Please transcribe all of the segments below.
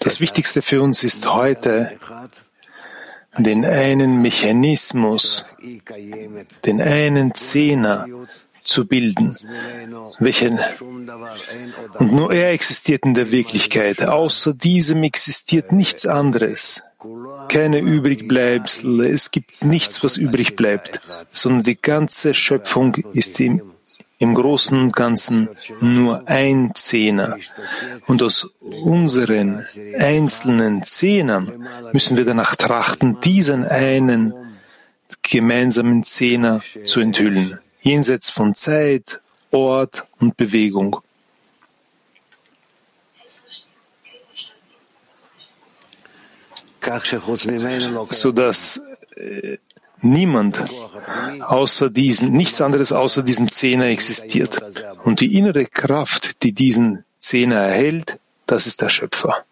Das Wichtigste für uns ist heute, den einen Mechanismus, den einen Zehner zu bilden, welchen, und nur er existiert in der Wirklichkeit. Außer diesem existiert nichts anderes. Keine Übrigbleibsel. Es gibt nichts, was übrig bleibt, sondern die ganze Schöpfung ist im im Großen und Ganzen nur ein Zehner. Und aus unseren einzelnen Zehnern müssen wir danach trachten, diesen einen gemeinsamen Zehner zu enthüllen, jenseits von Zeit, Ort und Bewegung. sodass äh, Niemand außer diesen, nichts anderes außer diesem Zehner existiert. Und die innere Kraft, die diesen Zehner erhält, das ist der Schöpfer.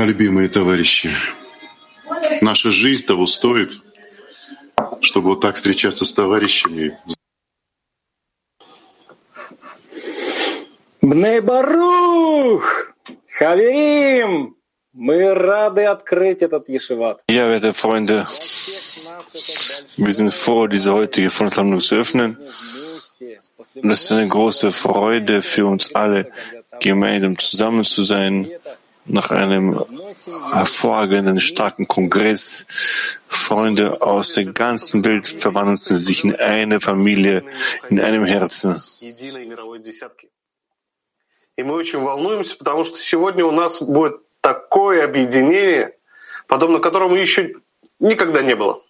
Да, любимые товарищи, наша жизнь того стоит, чтобы вот так встречаться с товарищами. Бней Барух! Хаверим! Мы рады открыть этот Ешиват. Ja, werte Freunde, wir sind froh, diese heutige Versammlung zu öffnen. Es ist eine große Freude für uns alle, gemeinsam zusammen zu sein nach einem hervorragenden, starken Kongress. Freunde aus der ganzen Welt verwandelten sich in eine Familie, in einem Herzen. И мы очень волнуемся, потому что сегодня у нас будет такое объединение, подобно которому еще никогда не было.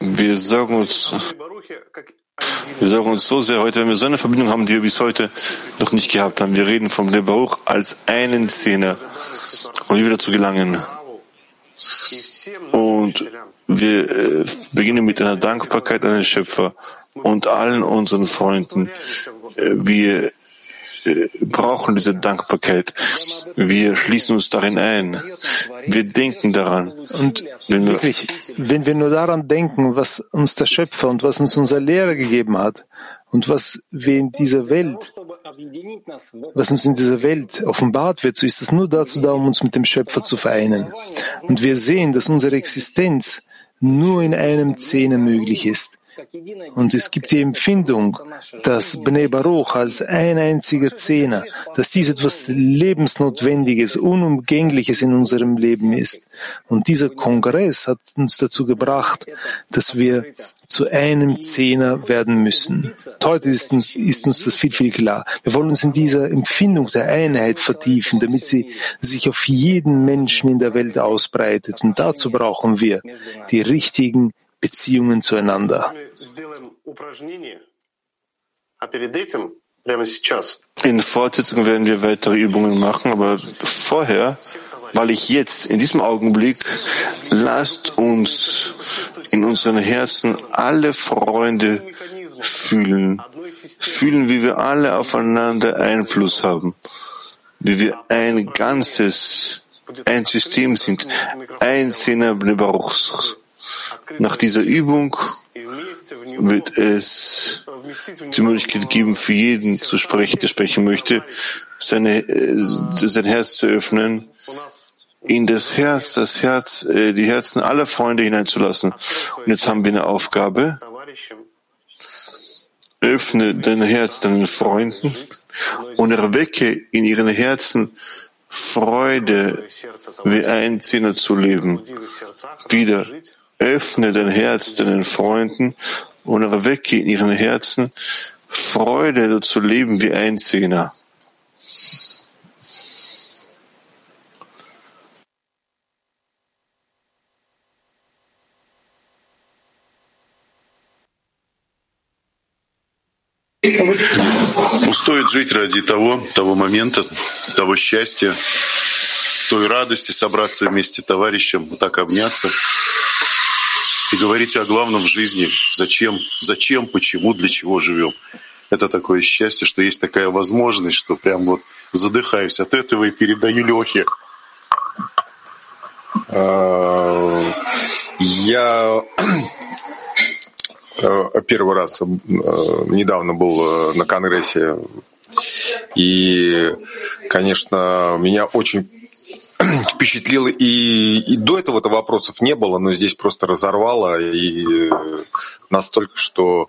Wir sorgen uns, wir sorgen uns so sehr heute, wenn wir so eine Verbindung haben, die wir bis heute noch nicht gehabt haben. Wir reden vom Lebaruch als einen Zehner und wie wir dazu gelangen. Und wir äh, beginnen mit einer Dankbarkeit an den Schöpfer und allen unseren Freunden. Äh, wir brauchen diese Dankbarkeit. Wir schließen uns darin ein. Wir denken daran. Und wenn wir, wirklich, wenn wir nur daran denken, was uns der Schöpfer und was uns unser Lehrer gegeben hat und was wir in dieser Welt, was uns in dieser Welt offenbart wird, so ist es nur dazu da, um uns mit dem Schöpfer zu vereinen. Und wir sehen, dass unsere Existenz nur in einem Zehner möglich ist. Und es gibt die Empfindung, dass Bnei Baruch als ein einziger Zehner, dass dies etwas Lebensnotwendiges, Unumgängliches in unserem Leben ist. Und dieser Kongress hat uns dazu gebracht, dass wir zu einem Zehner werden müssen. Heute ist uns, ist uns das viel, viel klar. Wir wollen uns in dieser Empfindung der Einheit vertiefen, damit sie sich auf jeden Menschen in der Welt ausbreitet. Und dazu brauchen wir die richtigen Beziehungen zueinander. In Fortsetzung werden wir weitere Übungen machen, aber vorher, weil ich jetzt in diesem Augenblick, lasst uns in unseren Herzen alle Freunde fühlen, fühlen, wie wir alle aufeinander Einfluss haben, wie wir ein ganzes, ein System sind, ein Zehner Baruchs. Nach dieser Übung wird es die Möglichkeit geben, für jeden zu sprechen, der sprechen möchte, seine, äh, sein Herz zu öffnen, in das Herz, das Herz, äh, die Herzen aller Freunde hineinzulassen. Und jetzt haben wir eine Aufgabe. Öffne dein Herz deinen Freunden und erwecke in ihren Herzen Freude, wie ein Zehner zu leben. Wieder Öffne dein Herz deinen Freunden und erwecke in ihren Herzen Freude, so zu leben wie Einzelner. Стоит жить ради того, того момента, того счастья, той радости собраться вместе с товарищем, вот так обняться, и говорить о главном в жизни. Зачем, зачем, почему, для чего живем. Это такое счастье, что есть такая возможность, что прям вот задыхаюсь от этого и передаю Лехе. А, я э, первый раз э, недавно был э, на Конгрессе, и, конечно, меня очень впечатлило, и, и до этого-то вопросов не было, но здесь просто разорвало, и настолько, что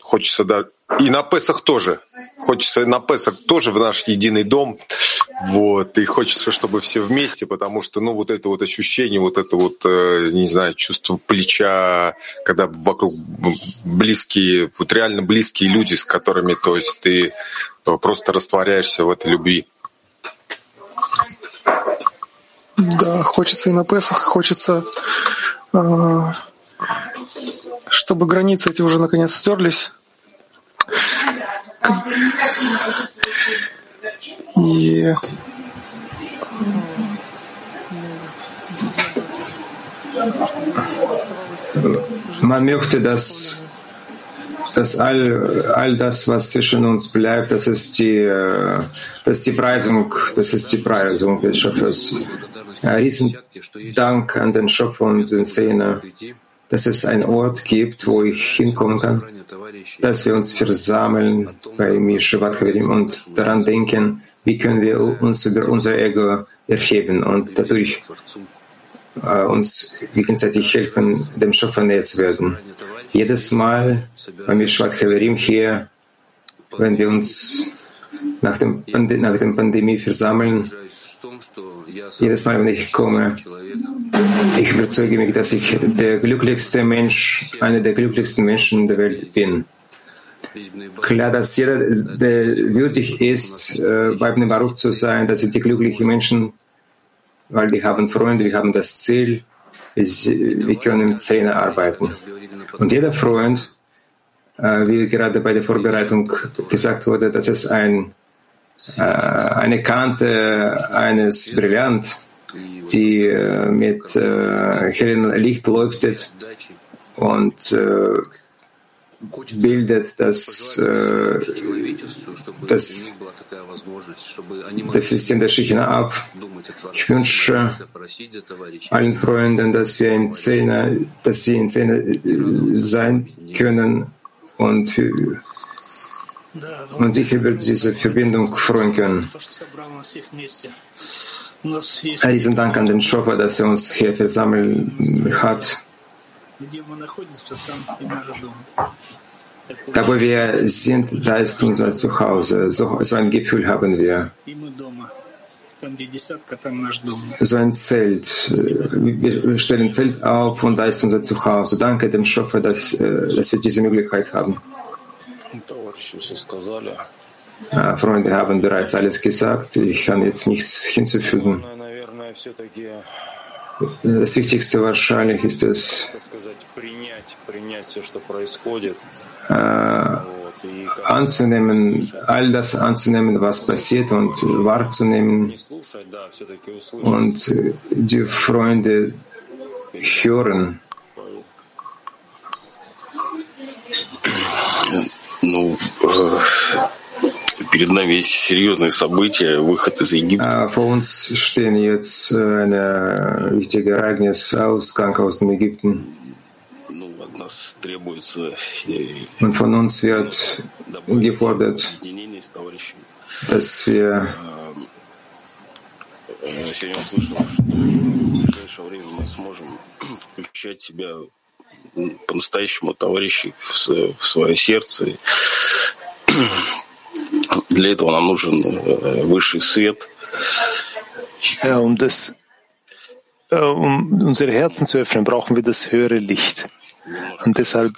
хочется да, и на Песах тоже. Хочется на Песах тоже в наш единый дом. Вот, и хочется, чтобы все вместе, потому что, ну, вот это вот ощущение, вот это вот, э, не знаю, чувство плеча, когда вокруг близкие, вот реально близкие люди, с которыми, то есть ты э, просто растворяешься в этой любви. Да, хочется и на Песах, хочется, э, чтобы границы эти уже наконец стерлись. И möchte, dass, dass all, all das, was zwischen uns bleibt, das ist die, äh, das ist die Preisung, das ist die Preisung des Schöpfers. Riesen Dank an den Schöpfer und den Szene, dass es einen Ort gibt, wo ich hinkommen kann dass wir uns versammeln bei Mishavat Haverim und daran denken, wie können wir uns über unser Ego erheben und dadurch äh, uns gegenseitig helfen, dem Schöpfer näher zu werden. Jedes Mal bei Mishvat Haverim hier, wenn wir uns nach dem, nach dem Pandemie versammeln, jedes Mal, wenn ich komme, ich überzeuge mich, dass ich der glücklichste Mensch, einer der glücklichsten Menschen der Welt bin. Klar, dass jeder, der würdig ist, äh, bei dem Baruch zu sein, das sind die glücklichen Menschen, weil die haben Freunde, wir haben das Ziel, wir können mit Zähne arbeiten. Und jeder Freund, äh, wie gerade bei der Vorbereitung gesagt wurde, dass es ein, äh, eine Kante eines Brillant, die mit hellem Licht leuchtet und bildet das, äh, das, das System der Schichten ab. Ich wünsche allen Freunden, dass wir in Szene, dass sie in Szene äh, sein können und, für, und sich über diese Verbindung freuen können. Ein Riesendank an den Schöpfer, dass er uns hier versammelt hat. Wo wir sind, da ist unser Zuhause. So, so ein Gefühl haben wir. So ein Zelt. Wir stellen ein Zelt auf und da ist unser Zuhause. Danke dem Schöpfer, dass, äh, dass wir diese Möglichkeit haben. Freunde haben bereits alles gesagt. Ich kann jetzt nichts hinzufügen. Das Wichtigste wahrscheinlich ist es, äh, anzunehmen, all das anzunehmen, was passiert und wahrzunehmen und die Freunde hören. Ну, перед нами есть серьезные события, выход из Египта. Vor uns stehen jetzt ein wichtiges Ereignis, Ausgang aus dem Ägypten. Und von uns wird gefordert, dass wir Сегодня услышал, что в ближайшее время мы сможем включать себя по-настоящему товарищей в свое сердце. Для этого нам нужен высший свет. Ja, um das, um unsere Herzen zu öffnen, brauchen wir das höhere Licht. Und deshalb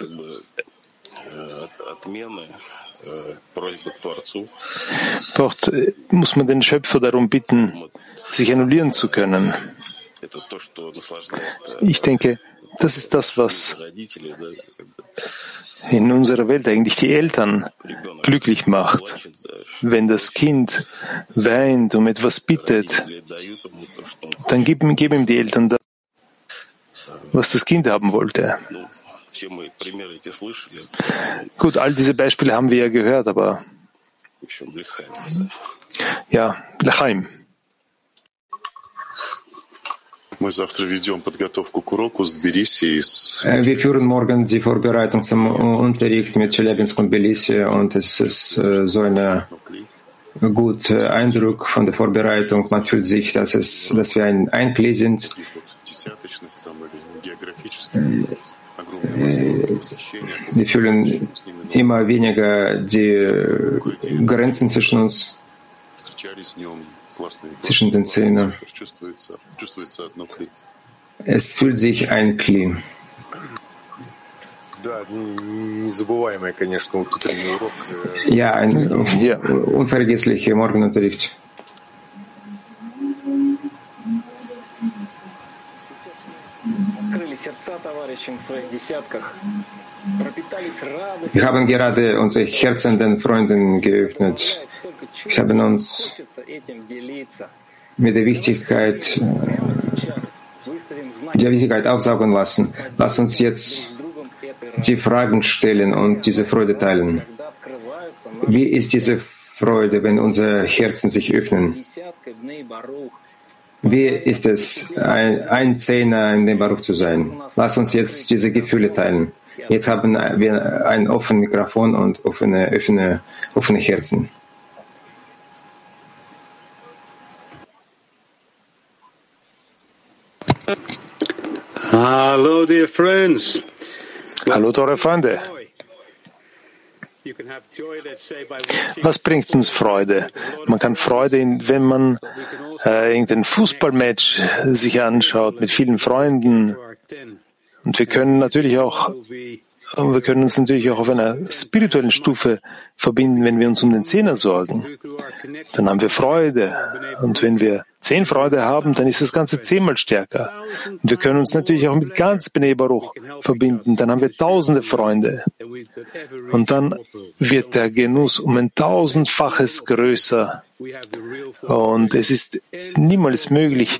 braucht, muss man den Schöpfer darum bitten, sich annullieren zu können. Ich denke, das ist das, was in unserer Welt eigentlich die Eltern glücklich macht. Wenn das Kind weint, um etwas bittet, dann geben, geben ihm die Eltern das, was das Kind haben wollte. Gut, all diese Beispiele haben wir ja gehört, aber ja, Lechaim. Wir führen morgen die Vorbereitung zum Unterricht mit Chelyabinsk und Tbilisi und es ist so ein guter Eindruck von der Vorbereitung. Man fühlt sich, dass, es, dass wir ein Einklee sind. Wir fühlen immer weniger die Grenzen zwischen uns, zwischen den Zähnen. Es fühlt sich ein Kli. Ja, ein unvergesslicher Morgenunterricht. Wir haben gerade unsere Herzen den Freunden geöffnet. Wir haben uns mit der Wichtigkeit, der Wichtigkeit aufsaugen lassen. Lass uns jetzt die Fragen stellen und diese Freude teilen. Wie ist diese Freude, wenn unsere Herzen sich öffnen? Wie ist es, ein, ein Zehner in dem Baruch zu sein? Lass uns jetzt diese Gefühle teilen. Jetzt haben wir ein offenes Mikrofon und offene, offene, offene Herzen. Hallo, dear friends. Hallo, teure Freunde. Was bringt uns Freude? Man kann Freude, wenn man äh, irgendein Fußballmatch sich anschaut mit vielen Freunden. Und wir können natürlich auch, wir können uns natürlich auch auf einer spirituellen Stufe verbinden, wenn wir uns um den Zehner sorgen. Dann haben wir Freude. Und wenn wir zehn Freude haben, dann ist das Ganze zehnmal stärker. Und wir können uns natürlich auch mit ganz Bnei Baruch verbinden. Dann haben wir tausende Freunde. Und dann wird der Genuss um ein tausendfaches größer. Und es ist niemals möglich,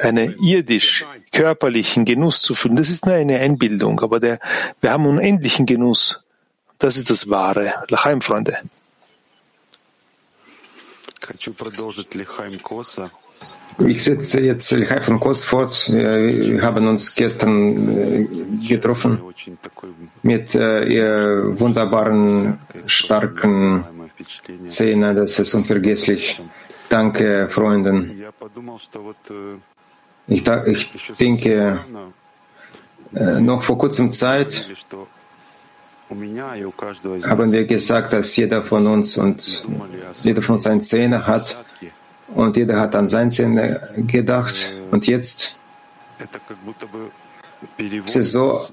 einen irdisch körperlichen Genuss zu fühlen. Das ist nur eine Einbildung, aber der, wir haben unendlichen Genuss. Das ist das Wahre. Lachaim, Freunde. Ich setze jetzt Lechaim von Kos fort. Wir haben uns gestern getroffen mit ihr wunderbaren, starken Szene. Das ist unvergesslich. Danke, Freunden. Ich, ich denke, noch vor kurzem Zeit haben wir gesagt, dass jeder von uns und jeder von uns eine Zähne hat und jeder hat an seine Zähne gedacht. Und jetzt ist es so,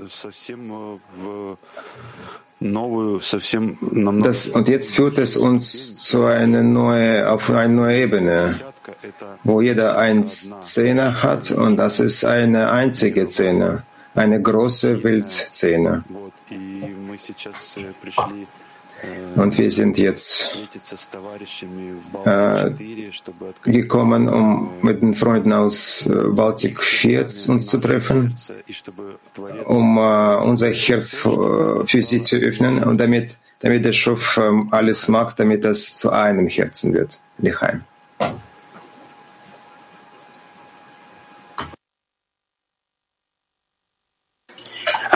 das, und jetzt führt es uns zu einer neue, auf eine neue Ebene, wo jeder eine Zähne hat und das ist eine einzige Zähne, eine große Weltzähne. Und wir sind jetzt äh, gekommen, um mit den Freunden aus Baltik 4 uns zu treffen, um äh, unser Herz für, für, sie zu öffnen und damit, damit der Schuf äh, alles macht, damit das zu einem Herzen wird. Lechaim.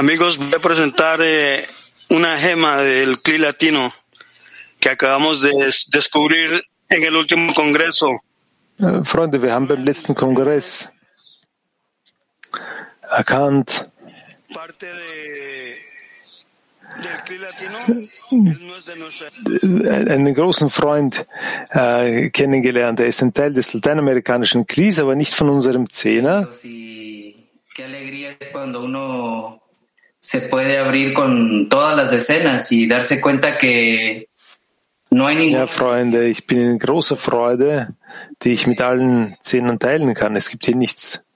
Amigos, voy a presentar eh, una gema del CLI latino que acabamos de descubrir en el último congreso. Freunde, wir haben beim letzten Kongress erkannt, einen großen Freund äh, kennengelernt. Er ist ein Teil des lateinamerikanischen Klis, aber nicht von unserem Zehner se puede abrir con todas las decenas y darse cuenta que no hay ningún. Ja, Freunde, ich bin in großer Freude, die ich mit allen Zehnern teilen kann. Es gibt hier nichts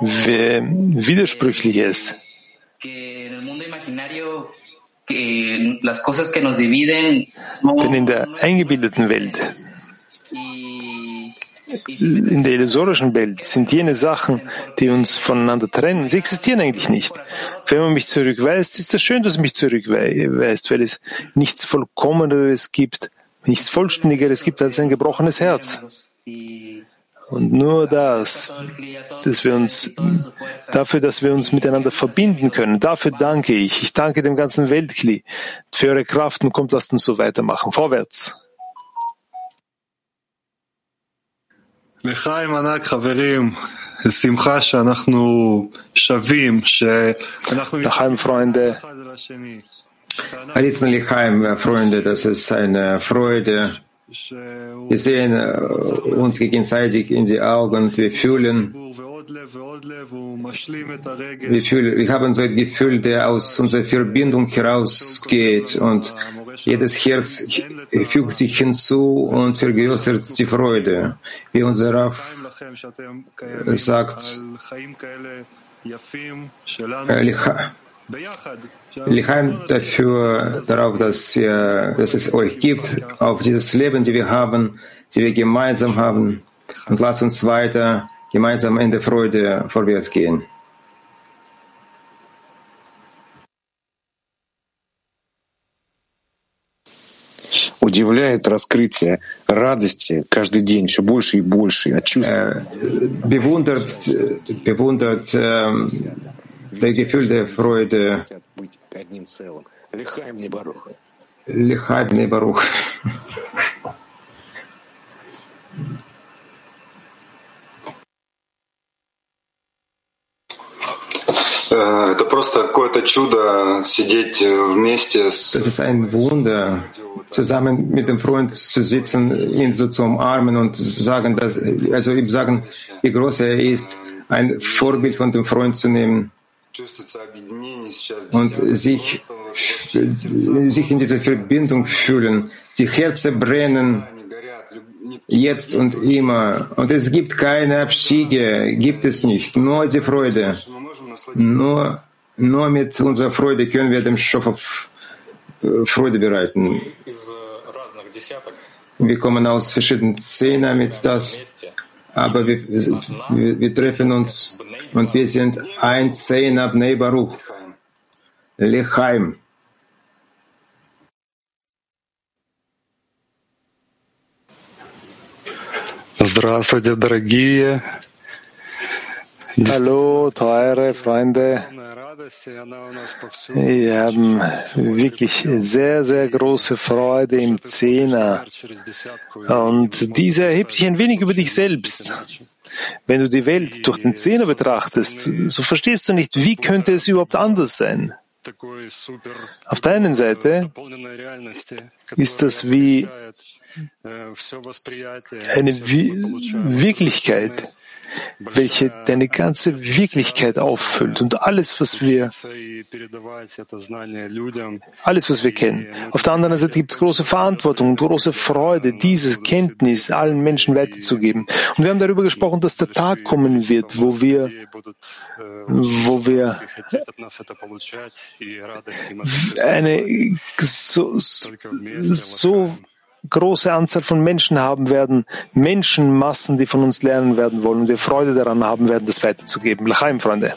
Widersprüchliches. Denn in der eingebildeten Welt, in der illusorischen Welt sind jene Sachen, die uns voneinander trennen, sie existieren eigentlich nicht. Wenn man mich zurückweist, ist es schön, dass es mich zurückweist, weil es nichts Vollkommeneres gibt, nichts Vollständigeres gibt als ein gebrochenes Herz. Und nur das, dass wir uns, dafür, dass wir uns miteinander verbinden können, dafür danke ich. Ich danke dem ganzen Weltkli für eure Kraft und kommt, lasst uns so weitermachen. Vorwärts. לחיים ענק חברים, זו שמחה שאנחנו שווים, שאנחנו Lachaim, Freunde. אחד לשני. Alisa Lichaim, Freunde, das ist eine Freude. Wir sehen äh, uns gegenseitig in die Augen und wir fühlen, ועוד לב ועוד לב, הוא משלים את הרגל. wir fühlen, wir haben so ein Gefühl, der aus unserer Verbindung herausgeht und jedes Herz fügt sich hinzu und vergrößert die Freude. Wie unser Raff sagt, Lichaim dafür, darauf, dass, ihr, dass es euch gibt, auf dieses Leben, die wir haben, die wir gemeinsam haben. Und lasst uns weiter gemeinsam in der Freude vorwärts gehen. Удивляет раскрытие радости каждый день все больше и больше от чувства. Äh, bewundert, bewundert ähm, der Gefühl der Freude. Лихай мне баруха. Das ist ein Wunder, zusammen mit dem Freund zu sitzen, ihn so zu umarmen und sagen, dass, also ihm sagen, wie groß er ist, ein Vorbild von dem Freund zu nehmen und sich, sich in dieser Verbindung fühlen, die Herzen brennen, jetzt und immer. Und es gibt keine Abstiege, gibt es nicht, nur die Freude. Мы можем насладиться Nur, nur mit unserer Freude können wir dem Schöpfer äh, Freude bereiten. из разных десяток Wir kommen aus verschiedenen Szenen mit das, вместе aber wir, wir, wir treffen uns und wir sind ein Zehn ab Baruch, Lechaim. Здравствуйте, дорогие. Hallo, teure Freunde. Wir haben wirklich sehr, sehr große Freude im Zehner. Und diese erhebt sich ein wenig über dich selbst. Wenn du die Welt durch den Zehner betrachtest, so verstehst du nicht, wie könnte es überhaupt anders sein. Auf der einen Seite ist das wie eine Wirklichkeit, welche deine ganze Wirklichkeit auffüllt und alles, was wir, alles, was wir kennen. Auf der anderen Seite gibt es große Verantwortung und große Freude, dieses Kenntnis allen Menschen weiterzugeben. Und wir haben darüber gesprochen, dass der Tag kommen wird, wo wir, wo wir eine so, so große Anzahl von Menschen haben werden, Menschenmassen, die von uns lernen werden wollen und wir Freude daran haben werden, das weiterzugeben. Lachaim, Freunde.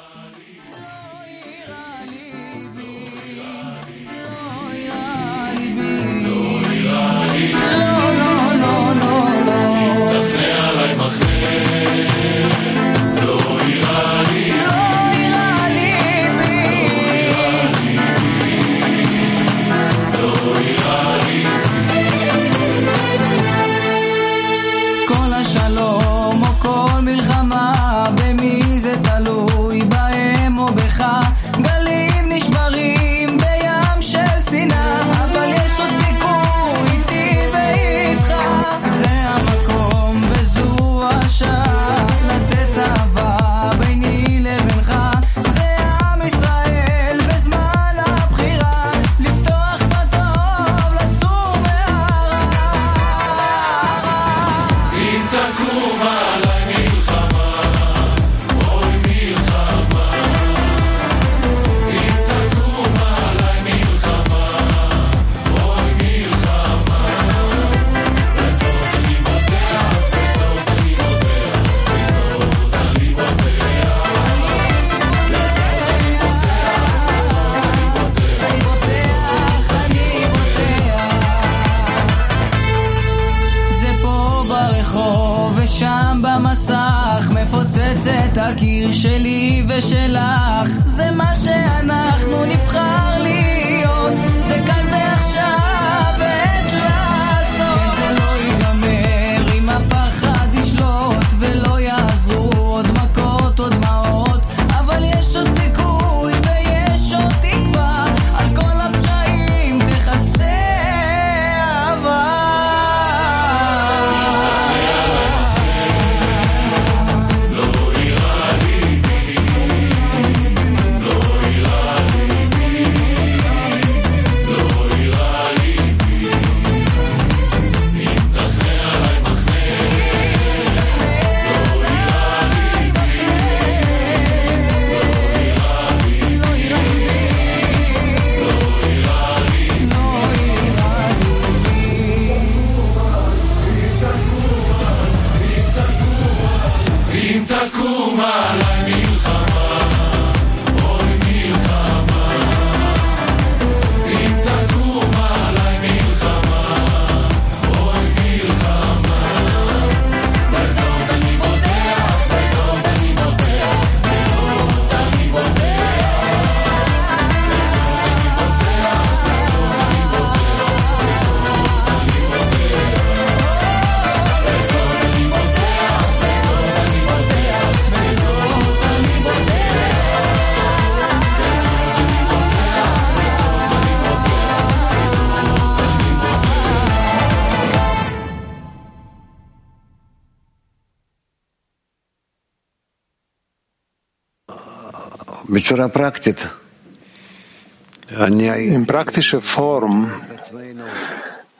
In praktischer Form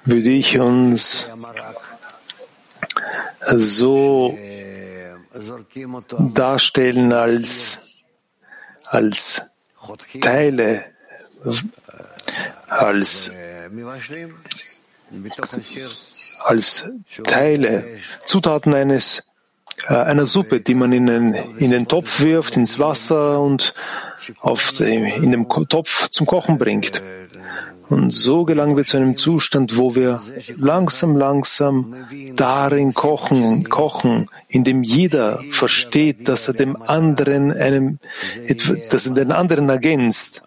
würde ich uns so darstellen als, als Teile, als, als Teile, Zutaten eines, einer Suppe, die man in den, in den Topf wirft, ins Wasser und auf dem, in dem Topf zum Kochen bringt. Und so gelangen wir zu einem Zustand, wo wir langsam, langsam darin kochen, kochen, in dem jeder versteht, dass er dem anderen einem, dass er den anderen ergänzt,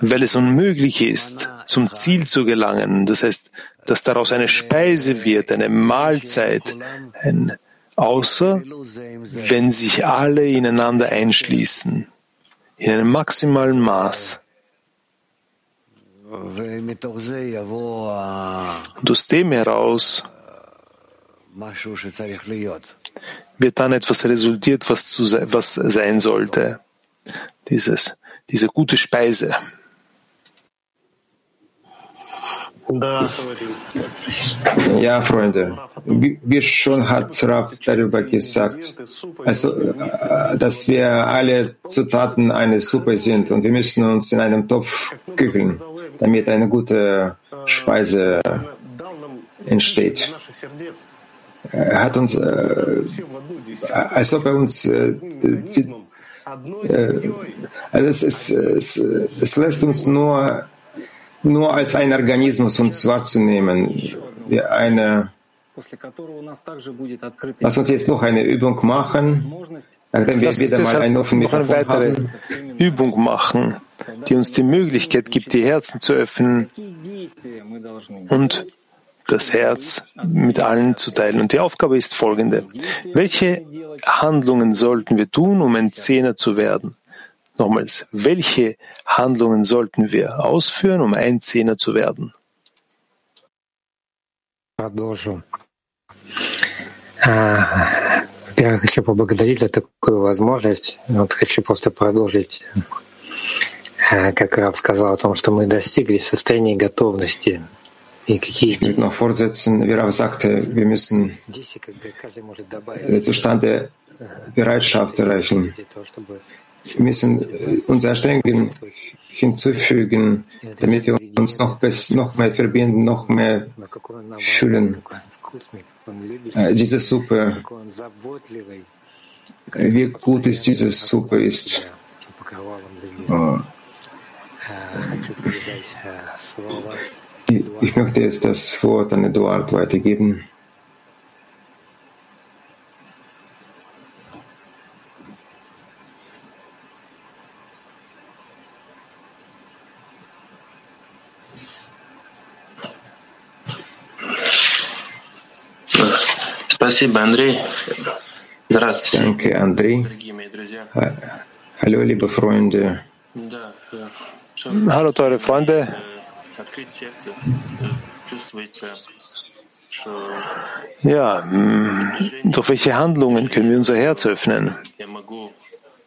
weil es unmöglich ist, zum Ziel zu gelangen. Das heißt, dass daraus eine Speise wird, eine Mahlzeit, ein, außer wenn sich alle ineinander einschließen, in einem maximalen Maß. Und aus dem heraus wird dann etwas resultiert, was, zu, was sein sollte. Dieses, diese gute Speise. Ja, Freunde, wie schon hat Rav darüber gesagt, also, äh, dass wir alle Zutaten einer Suppe sind und wir müssen uns in einem Topf kücheln, damit eine gute Speise entsteht. Er hat uns, äh, als ob er uns, äh, die, äh, also es, es, es, es lässt uns nur, nur als ein Organismus uns wahrzunehmen. Wie eine Lass uns jetzt noch eine Übung machen, nachdem wir Lass wieder mal einen offenen noch eine weitere haben. Übung machen, die uns die Möglichkeit gibt, die Herzen zu öffnen und das Herz mit allen zu teilen. Und die Aufgabe ist folgende. Welche Handlungen sollten wir tun, um ein Zehner zu werden? Nochmals, welche Handlungen sollten wir ausführen, um ein Zehner zu werden? Продолжу. А, Во-первых, хочу поблагодарить за такую возможность. Вот хочу просто продолжить, а, как Рав сказал о том, что мы достигли состояния готовности. И какие Ich möchte noch fortsetzen, wie Rav sagte, wir müssen действия, когда каждый может добавить den Zustand der Bereitschaft erreichen. müssen äh, unsere Strengen hinzufügen, damit wir uns noch, besser, noch mehr verbinden, noch mehr fühlen. Äh, diese Suppe, wie gut ist diese Suppe ist. Äh, ich möchte jetzt das Wort an Eduard weitergeben. Спасибо, Андрей. Здравствуйте. Danke, André. Дорогие мои друзья. Ha- Hallo, liebe Freunde. Да, э, что Hallo, teure Freunde. открыть сердце, э, чувствуется, что Ja, mm, durch welche Handlungen können wir unser Herz öffnen? я могу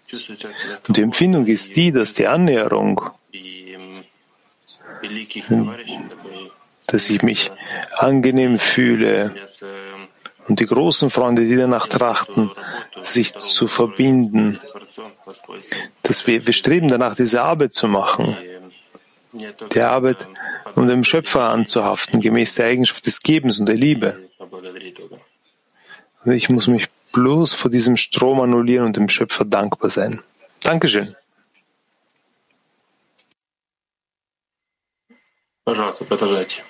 чувствовать себя Und die Empfindung ist die, dass die Annäherung, и м, великих товарищей, которые dass ich mich angenehm fühle являются und die großen Freunde, die danach trachten, sich zu verbinden, Творцом Господь. dass wir, wir streben danach, diese Arbeit zu machen, Не только die Arbeit, um dem Schöpfer anzuhaften, gemäß der Eigenschaft des Gebens und der Liebe. поблагодарить Бога. Und ich muss mich bloß vor diesem Strom annullieren und dem Schöpfer dankbar sein. Dankeschön. Пожалуйста, продолжайте.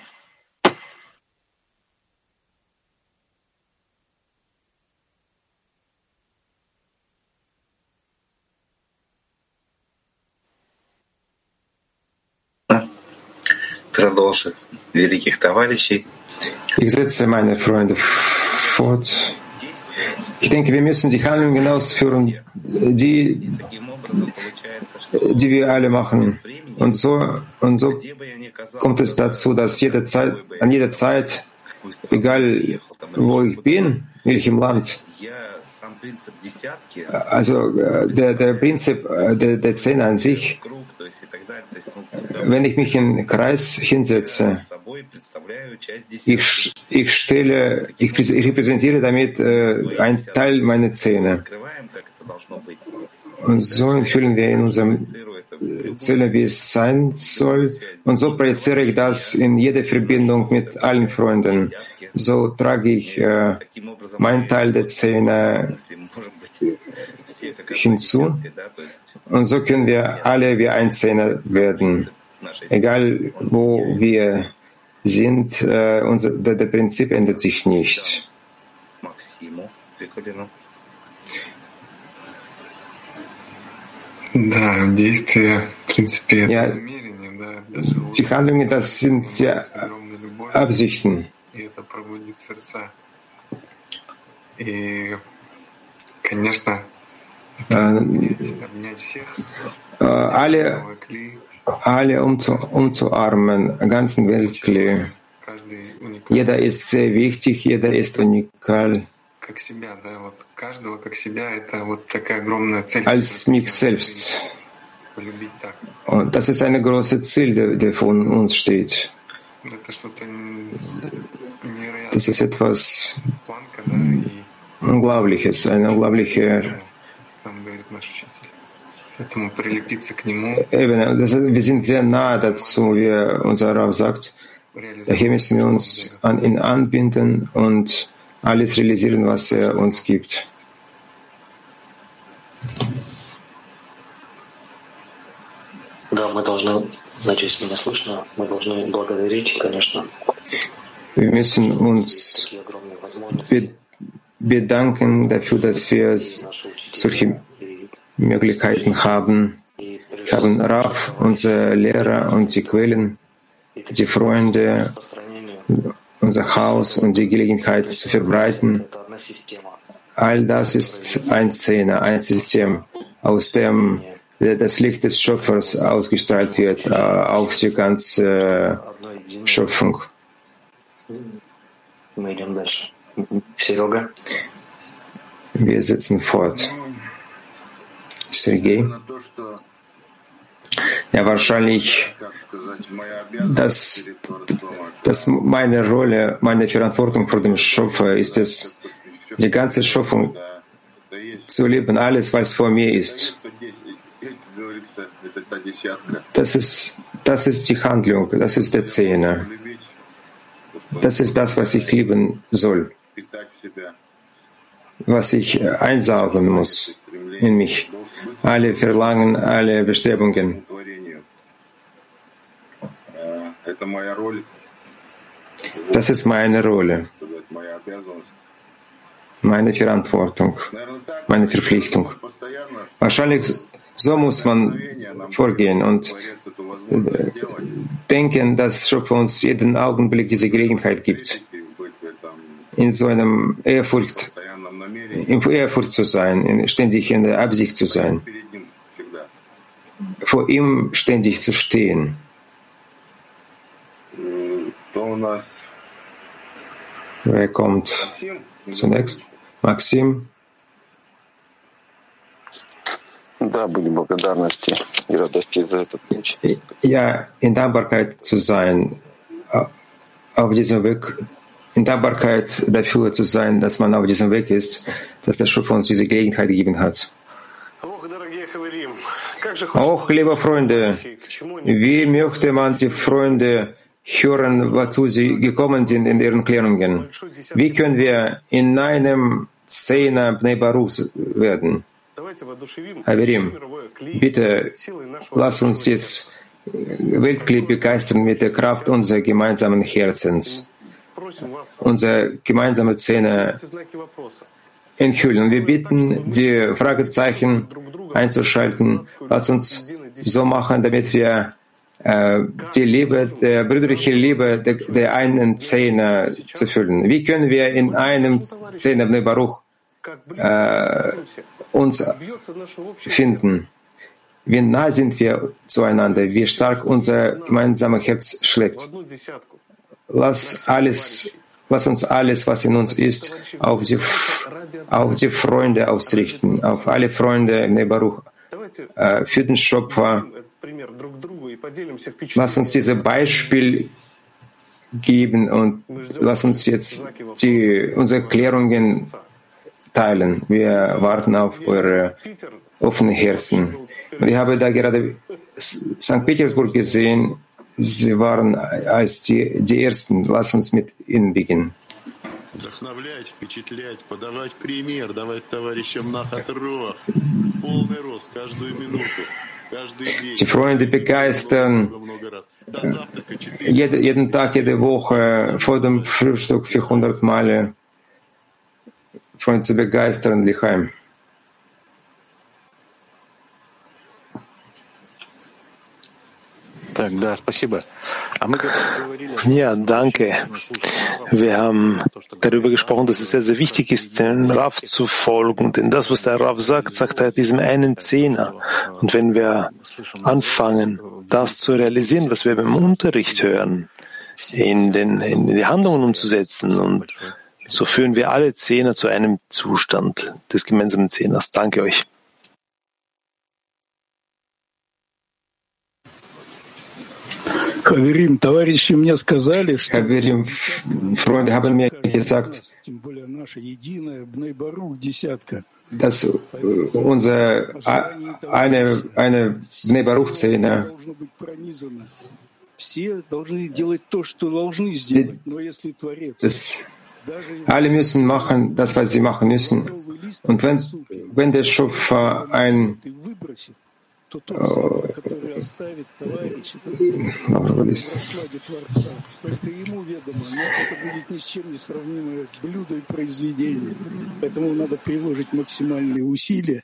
Продолжим великих товарищей. Ich setze meine Freunde fort. Ich denke, wir müssen die Handlungen ausführen, die, die wir alle machen. Und so, und so kommt es dazu, dass jede Zeit, an jeder Zeit, egal wo ich bin, in welchem Land, also äh, der, der Prinzip äh, der, der Zähne an sich, wenn ich mich in Kreis hinsetze, ich, ich stelle, ich, ich repräsentiere damit äh, einen Teil meiner Zähne. Und so enthüllen wir in unserem äh, Zelle, wie es sein soll. Und so projiziere ich das in jede Verbindung mit allen Freunden So trage ich äh, meinen Teil der Zähne hinzu. Und so können wir alle wie ein Zehner werden. Egal wo wir sind, äh, unser, der, der Prinzip ändert sich nicht. Максиму Пикулину. Да, действия, в принципе, это Ja, намерение, да, даже die Handlungen, das sind ja огромной любовь, Absichten. Сердца. И, конечно, Äh, обнять всех, alle, alle umzu, umzuarmen, ganzen Weltklee. каждый уникален, Jeder ist sehr wichtig, jeder ist unikal как себя, да, вот каждого как себя, это вот такая огромная цель, als mich selbst. полюбить так. Und das ist eine große Ziel, der, der von uns steht. Это что-то Das ist etwas Unglaubliches, eine unglaubliche там говорит наш учитель. Поэтому прилепиться к нему, Ebene. Das, wir sind sehr nahe dazu, wie unser Rav sagt. Daher müssen wir uns an ihn anbinden und alles realisieren, was er uns gibt. Да, мы должны, надеюсь, меня слышно, мы должны благодарить, конечно, Wir müssen uns bedanken dafür, dass wir solche Möglichkeiten haben. Wir Haben Raf, unsere Lehrer und die Quellen, die Freunde, unser Haus und die Gelegenheit zu verbreiten. All das ist ein Szene, ein System, aus dem das Licht des Schöpfers ausgestrahlt wird äh, auf die ganze äh, Schöpfung. Мы идем дальше. Серега. Wir setzen fort. Sergei? Ja, wahrscheinlich, dass, dass meine Rolle, meine Verantwortung vor dem Schöpfer ist es, die ganze Schöpfung zu lieben, alles, was vor mir ist. Das ist, das ist die Handlung, das ist der Zehner. Das ist das, was ich lieben soll, was ich äh, einsaugen muss in mich. Alle Verlangen, alle Bestrebungen. Das ist meine Rolle, meine Verantwortung, meine Verpflichtung. Wahrscheinlich so muss man vorgehen und äh, denken, dass Schöpfer uns jeden Augenblick diese Gelegenheit gibt. in so einem Ehrfurcht, in Ehrfurcht zu sein, in, ständig in der Absicht zu sein, vor ihm ständig zu stehen. Wer kommt zunächst? Maxim? Да, были благодарности и радости за этот путь. Ja, in Dankbarkeit zu sein, au- auf diesem Weg, in Dankbarkeit dafür zu sein, dass man auf diesem Weg ist, dass der Schöpfer uns diese Gelegenheit gegeben hat. Auch, liebe Freunde, wie möchte man die Freunde hören, wozu sie gekommen sind in ihren Klärungen? Wie können wir in einem Zehner Bnei Baruch werden? Haverim, bitte lass uns jetzt Weltklick begeistern mit der Kraft unseres gemeinsamen Herzens, unsere gemeinsame Szene enthüllen. Wir bitten, die Fragezeichen einzuschalten. Lass uns so machen, damit wir äh, die Liebe, der brüderliche Liebe der, der einen Zehner zu füllen. Wie können wir in einem Bnei Baruch äh, uns finden? Wie nah sind wir zueinander? Wie stark unser gemeinsames Herz schlägt? Lass alles, lass uns alles, was in uns ist, auf die, auf die Freunde ausrichten, auf alle Freunde im Baruch, äh, für den Schöpfer. Lass uns dieses Beispiel geben und lass uns jetzt die, unsere Klärungen teilen. Wir warten auf eure offenen Herzen. Und ich habe da gerade St. Petersburg gesehen. Sie waren als die, die Ersten. Lass uns mit ihnen beginnen. Вдохновлять, впечатлять, подавать пример, давать товарищам на Хатрох. Полный рост каждую минуту, каждый день. Die Freunde begeistern. Jede, jeden Tag, jede Woche, vor dem Frühstück 400 Male. von zu begeistern Lichheim. Ja, danke. Wir haben darüber gesprochen, dass es sehr, sehr wichtig ist, dem Raf zu folgen. Denn das, was der Raf sagt, sagt er diesem einen Zehner. Und wenn wir anfangen, das zu realisieren, was wir beim Unterricht hören, in, den, in die Handlungen umzusetzen und so führen wir alle Zehner zu einem Zustand des gemeinsamen Zehners. Danke euch. Хаверим, товарищи мне сказали, что Haverim, Freunde haben mir gesagt, тем более наша единая Бней-Барух десятка, dass äh, unser äh, eine, eine Bnei Baruch Szene должно быть пронизано. Все должны делать то, что должны сделать, но если Творец das Alle müssen machen das, was sie machen müssen. Und wenn, wenn der Schöpfer ein усилия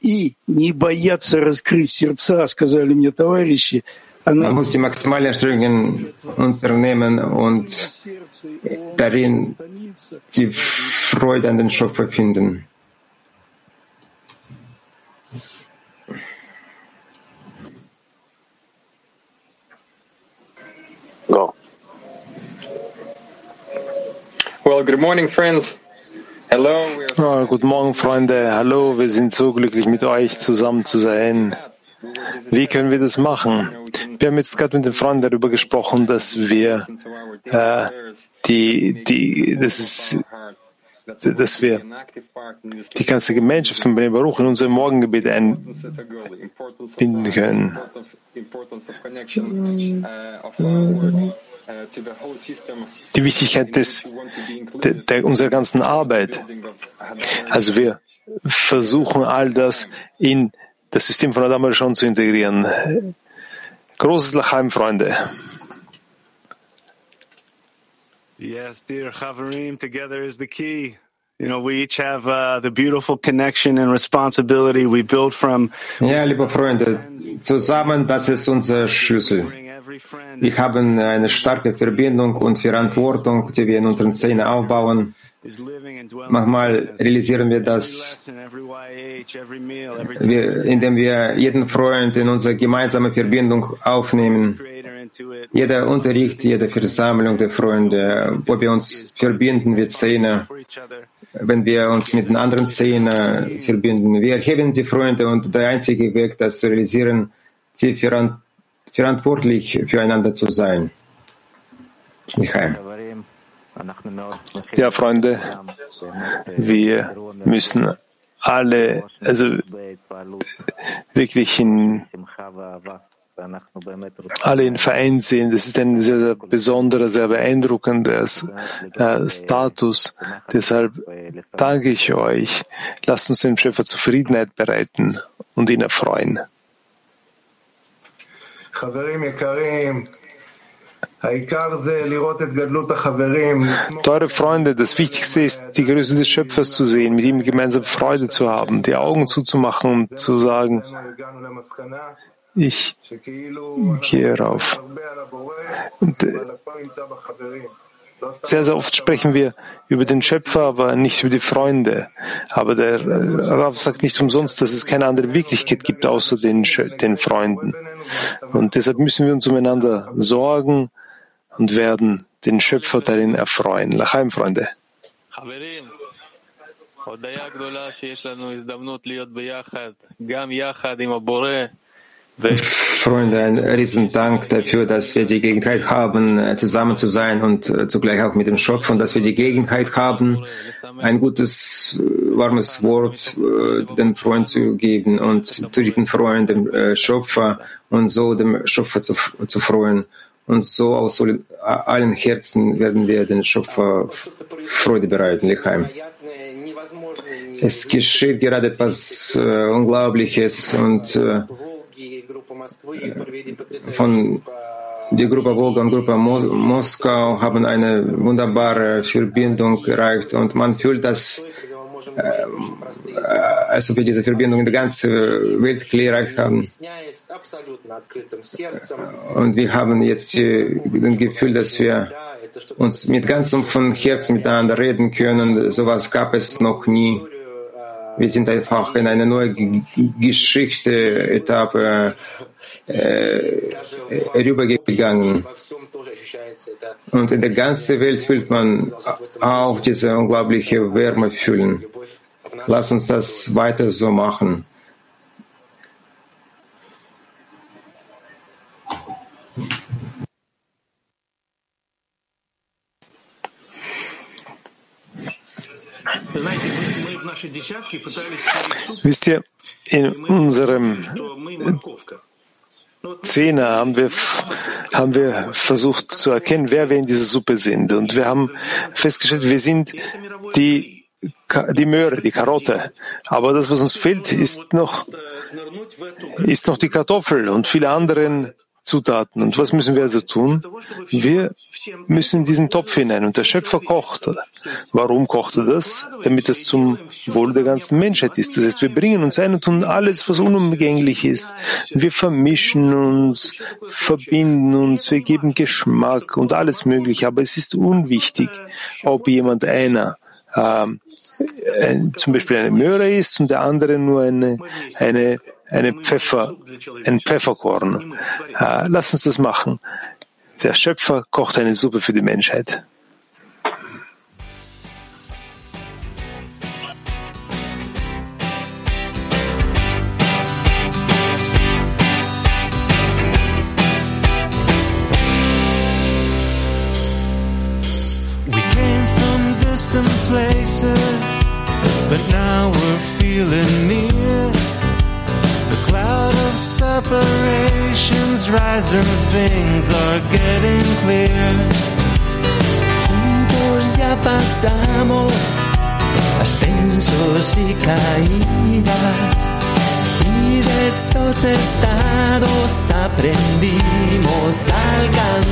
и не бояться раскрыть сердца, сказали мне товарищи, man muss die maximalen Anstrengungen unternehmen und darin die Freude an den Schöpfer finden. Go. Well, good morning, friends. Hello. We are Oh, guten Morgen, Freunde. Hallo, wir sind so glücklich, mit euch zusammen zu sein. Wie können wir das machen? Wir haben jetzt gerade mit den Freunden darüber gesprochen, dass wir äh, die, die, das ist, dass wir die ganze Gemeinschaft von Bnei Baruch in unser Morgengebet einbinden können. Die Wichtigkeit des, der, der, unserer ganzen Arbeit. Also wir versuchen all das in das System von Adam schon zu integrieren. Großes Lachaim, Freunde. Yes, dear Chavarim, together is the key. You know, we each have uh, the beautiful connection and responsibility we build from Ja, liebe Freunde, zusammen, das ist unser Schlüssel. Wir haben eine starke Verbindung und Verantwortung, die wir in unseren Szenen aufbauen. Manchmal realisieren wir das, wir, indem wir jeden Freund in unsere gemeinsame Verbindung aufnehmen. Jeder Unterricht, jede Versammlung der Freunde, wo wir uns verbinden mit Szene, wenn wir uns mit den anderen Szenen verbinden. Wir erheben die Freunde und der einzige Weg, das zu realisieren, sie veran verantwortlich füreinander zu sein. Michael. Ja, Freunde, wir müssen alle, also wirklich in, alle in Verein sehen. Das ist ein sehr, sehr besonderer, sehr beeindruckender äh, Status. Deshalb danke ich euch. Lasst uns dem Schöpfer Zufriedenheit bereiten und ihn erfreuen. Teure Freunde, das Wichtigste ist, die Größe des Schöpfers zu sehen, mit ihm gemeinsam Freude zu haben, die Augen zuzumachen und zu sagen, ich gehe rauf. Und äh, sehr, sehr oft sprechen wir über den Schöpfer, aber nicht über die Freunde. Aber der Rav sagt nicht umsonst, dass es keine andere Wirklichkeit gibt außer den, den Freunden. Und deshalb müssen wir uns umeinander sorgen und werden den Schöpfer darin erfreuen. Lachaim, Freunde. Freunde, ein Riesendank dafür, dass wir die Gelegenheit haben, zusammen zu sein und zugleich auch mit dem Schöpfer und dass wir die Gelegenheit haben, ein gutes, warmes Wort den Freund zu geben und durch den Freund dem Schöpfer und so dem Schöpfer zu, zu freuen. Und so aus allen Herzen werden wir den Schöpfer Freude bereiten, Lichheim. Es geschieht gerade etwas äh, Unglaubliches und äh, von der Gruppe Volga und Gruppe Mo Moskau haben eine wunderbare Verbindung erreicht und man fühlt, dass äh, als ob wir diese Verbindung in der ganzen Welt erreicht haben. Und wir haben jetzt das Gefühl, dass wir uns mit ganzem von Herzen miteinander reden können. Sowas gab es noch nie. Wir sind einfach in eine neue Geschichte, Etappe äh, rübergegangen. Und in der ganzen Welt fühlt man auch diese unglaubliche Wärme fühlen. Lass uns das weiter so machen. Wisst ihr, in unserem Zehner haben wir, haben wir versucht zu erkennen, wer wir in dieser Suppe sind. Und wir haben festgestellt, wir sind die, die Möhre, die Karotte. Aber das, was uns fehlt, ist noch, ist noch die Kartoffel und viele andere Zutaten. Und was müssen wir also tun? Wir müssen in diesen Topf hinein und der Schöpfer kocht. Warum kocht er das? Damit es zum Wohl der ganzen Menschheit ist. Das heißt, wir bringen uns ein und tun alles, was unumgänglich ist. Wir vermischen uns, verbinden uns, wir geben Geschmack und alles Mögliche. Aber es ist unwichtig, ob jemand einer ähm, ein, zum Beispiel eine Möhre ist und der andere nur eine, eine eine Pfeffer, ein Pfefferkorn. Äh, lass uns das machen. Der Schöpfer kocht eine Suppe für die Menschheit. Places, but now we're feeling near. Cloud of separations rising, things are getting clear. Juntos ya pasamos ascensos y caídas. Y de estos estados aprendimos a alcanzar.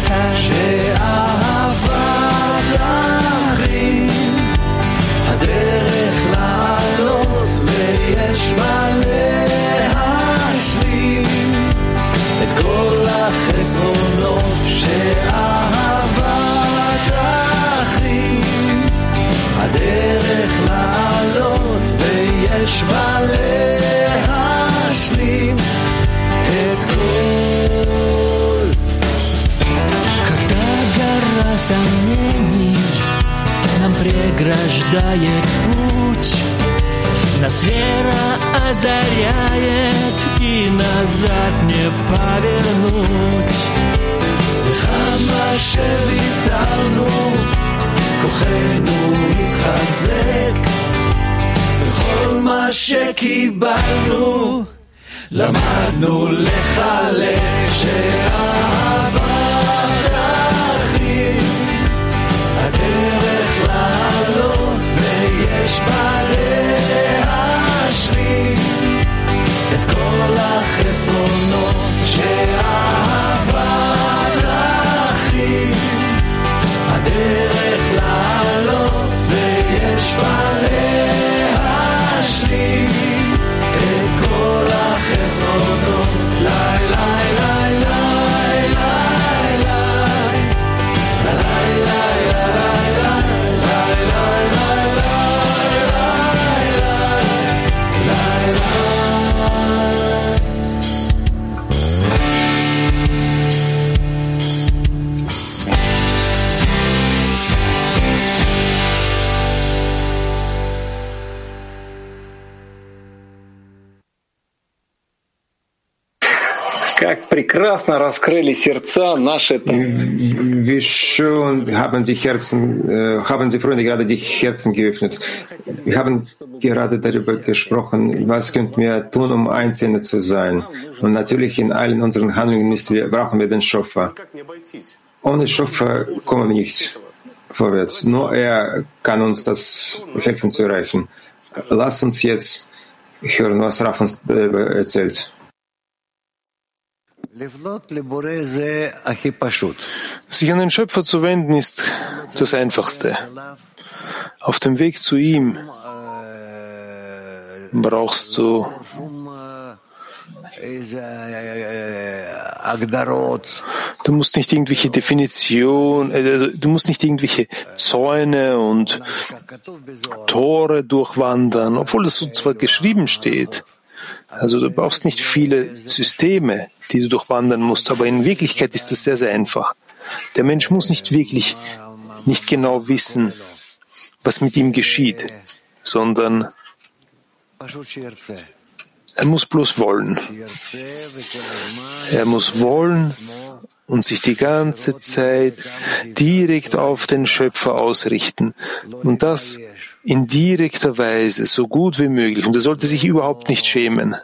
כל החסרונות שאהבת אחים, הדרך לעלות ויש בה להשלים את כל. Когда гора сомнений нам преграждает путь, нас вера озаряет и назад не повернуть. וכמה שוויתרנו, כוחנו התחזק, וכל מה שקיבלנו, למדנו לחלק שאהבה תכיל, הדרך לעלות ויש בה את כל החסרונות Wie schön haben die Herzen, haben die Freunde gerade die Herzen geöffnet. Wir haben gerade darüber gesprochen, was könnten wir tun, um Einzelne zu sein. Und natürlich in allen unseren Handlungen müssen wir, brauchen wir den Schöpfer. Ohne Schöpfer kommen wir nicht vorwärts. Nur er kann uns das helfen zu erreichen. Lass uns jetzt hören, was Raf uns darüber erzählt. Sich an den Schöpfer zu wenden ist das Einfachste. Auf dem Weg zu ihm brauchst du Du musst nicht irgendwelche Definition, äh, du musst nicht irgendwelche Zäune und Tore durchwandern, obwohl es so zwar geschrieben steht. Also du brauchst nicht viele Systeme, die du durchwandern musst, aber in Wirklichkeit ist es sehr, sehr einfach. Der Mensch muss nicht wirklich nicht genau wissen, was mit ihm geschieht, sondern er muss bloß wollen. Er muss wollen und sich die ganze Zeit direkt auf den Schöpfer ausrichten. Und das in direkter Weise, so gut wie möglich. Und er sollte sich überhaupt nicht schämen.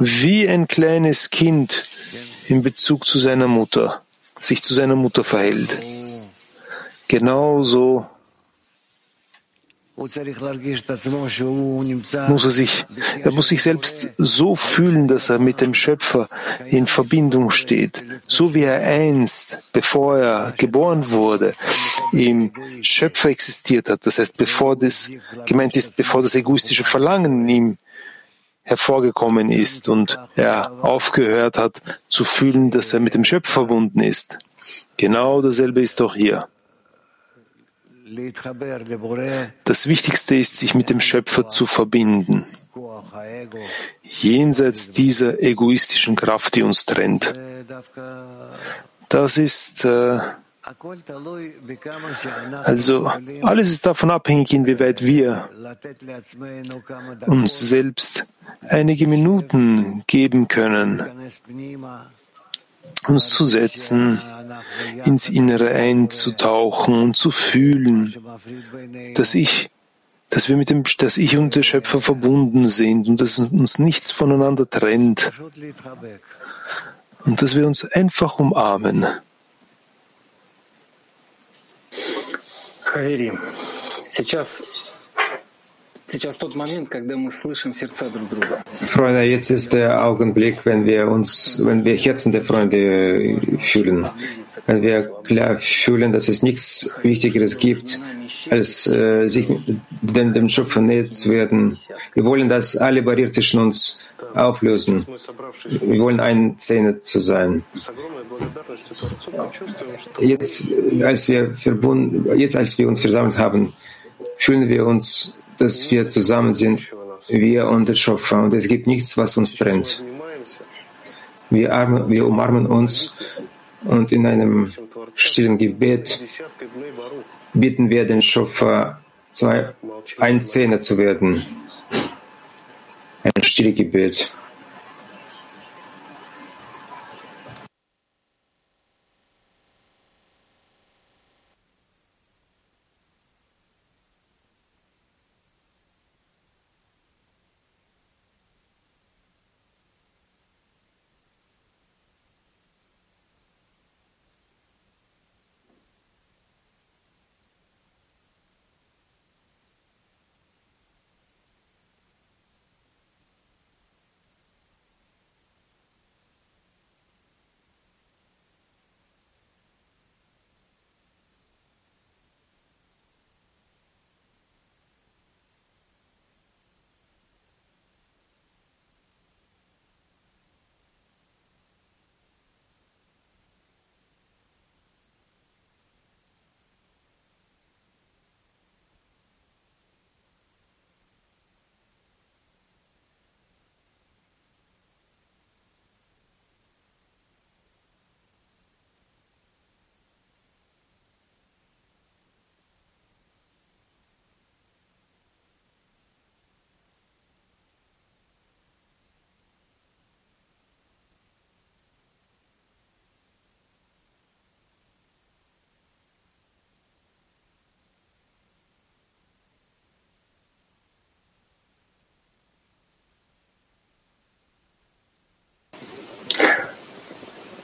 Wie ein kleines Kind in Bezug zu seiner Mutter, sich zu seiner Mutter verhält. Genauso muss er sich, er muss sich selbst so fühlen, dass er mit dem Schöpfer in Verbindung steht, so wie er einst, bevor er geboren wurde, im Schöpfer existiert hat. Das heißt, bevor das gemeint ist, bevor das egoistische Verlangen in ihm hervorgekommen ist und er aufgehört hat zu fühlen, dass er mit dem Schöpfer verbunden ist. Genau dasselbe ist auch hier. Das Wichtigste ist, sich mit dem Schöpfer zu verbinden, jenseits dieser egoistischen Kraft, die uns trennt. Das ist äh, also alles ist davon abhängig, inwieweit wir uns selbst einige Minuten geben können, uns zu setzen, ins Innere einzutauchen und zu fühlen, dass ich, dass wir mit dem, dass ich und der Schöpfer verbunden sind und dass uns nichts voneinander trennt und dass wir uns einfach umarmen. Хаверим, сейчас, сейчас тот момент, когда мы слышим сердца друг друга. Freunde, jetzt ist der Augenblick, wenn wir uns, wenn wir Herzen der Freunde fühlen, wenn wir klar fühlen, dass es nichts Wichtigeres gibt, als äh, sich dem, dem Schöpfer näher zu werden. Wir wollen, dass alle Barrieren zwischen uns auflösen. Wir wollen ein Zähne zu sein. Jetzt, als wir verbunden, jetzt, als wir uns versammelt haben, fühlen wir uns, dass wir zusammen sind, wir und der Schöpfer, und es gibt nichts, was uns trennt. Wir, armen, wir umarmen uns Und in einem stillen Gebet bitten wir den Schöpfer, ein Zehner zu werden. Ein stilles Gebet.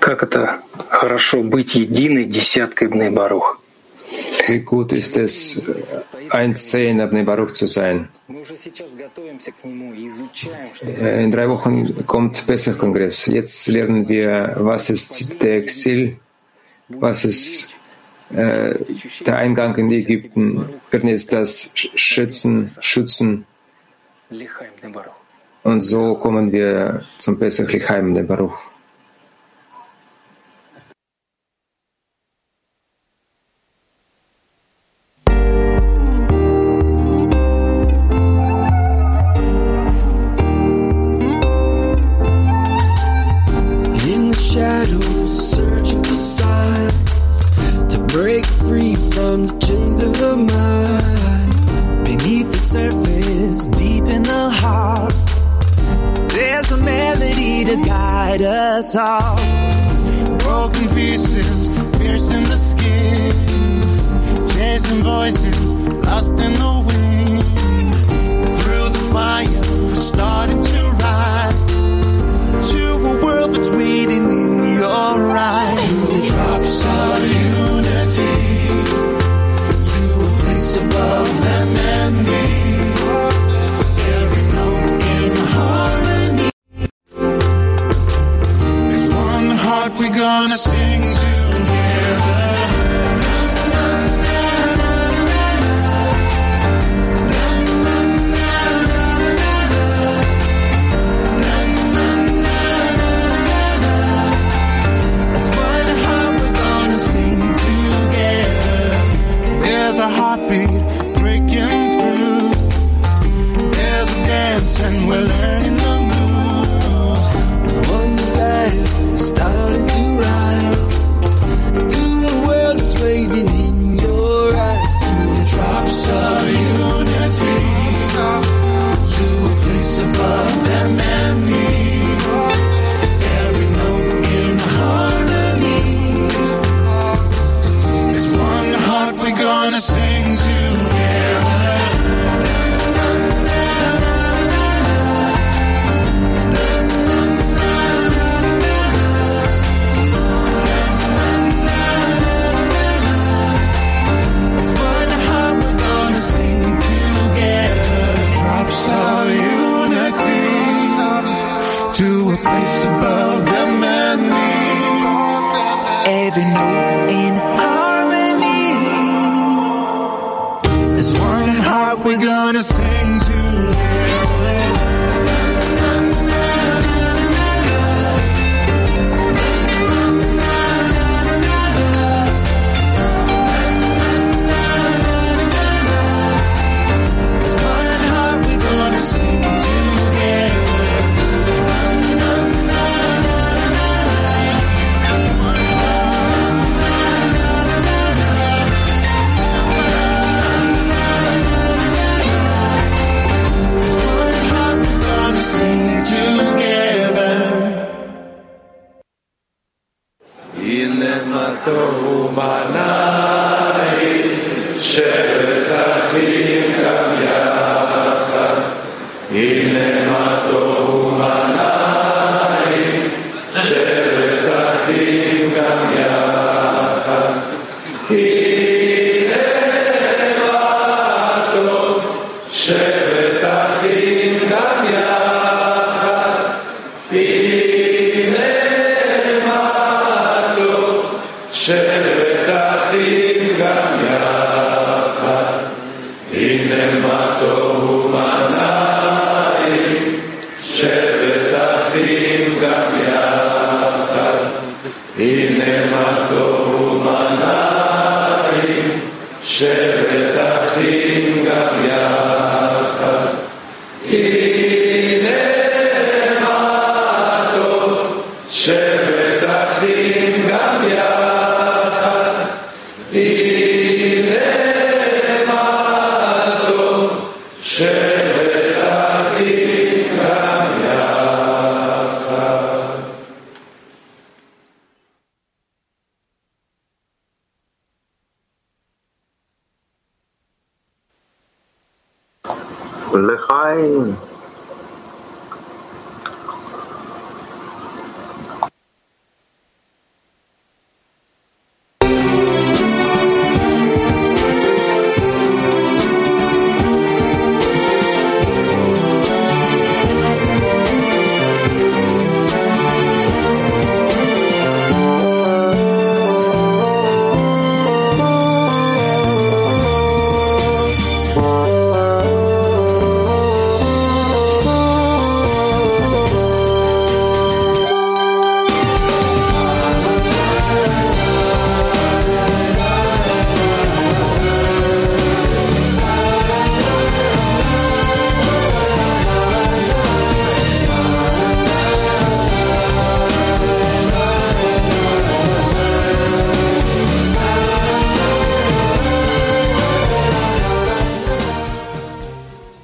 Как это хорошо быть единой десяткой Бней Барух. Wie gut ist es, ein Zehner Bnei Baruch zu sein. Äh, In drei Wochen kommt Pesach-Kongress. Jetzt lernen wir, was ist der Exil, was ist äh, der Eingang in Ägypten, werden jetzt das schützen, schützen. Und so kommen wir zum Pesach break free from the chains of the mind. Beneath the surface, deep in the heart, there's a melody to guide us all. Broken pieces, piercing the skin, chasing voices, lost in the wind. We're gonna sing together. There's a heartbeat breaking through. There's a dance and we're learning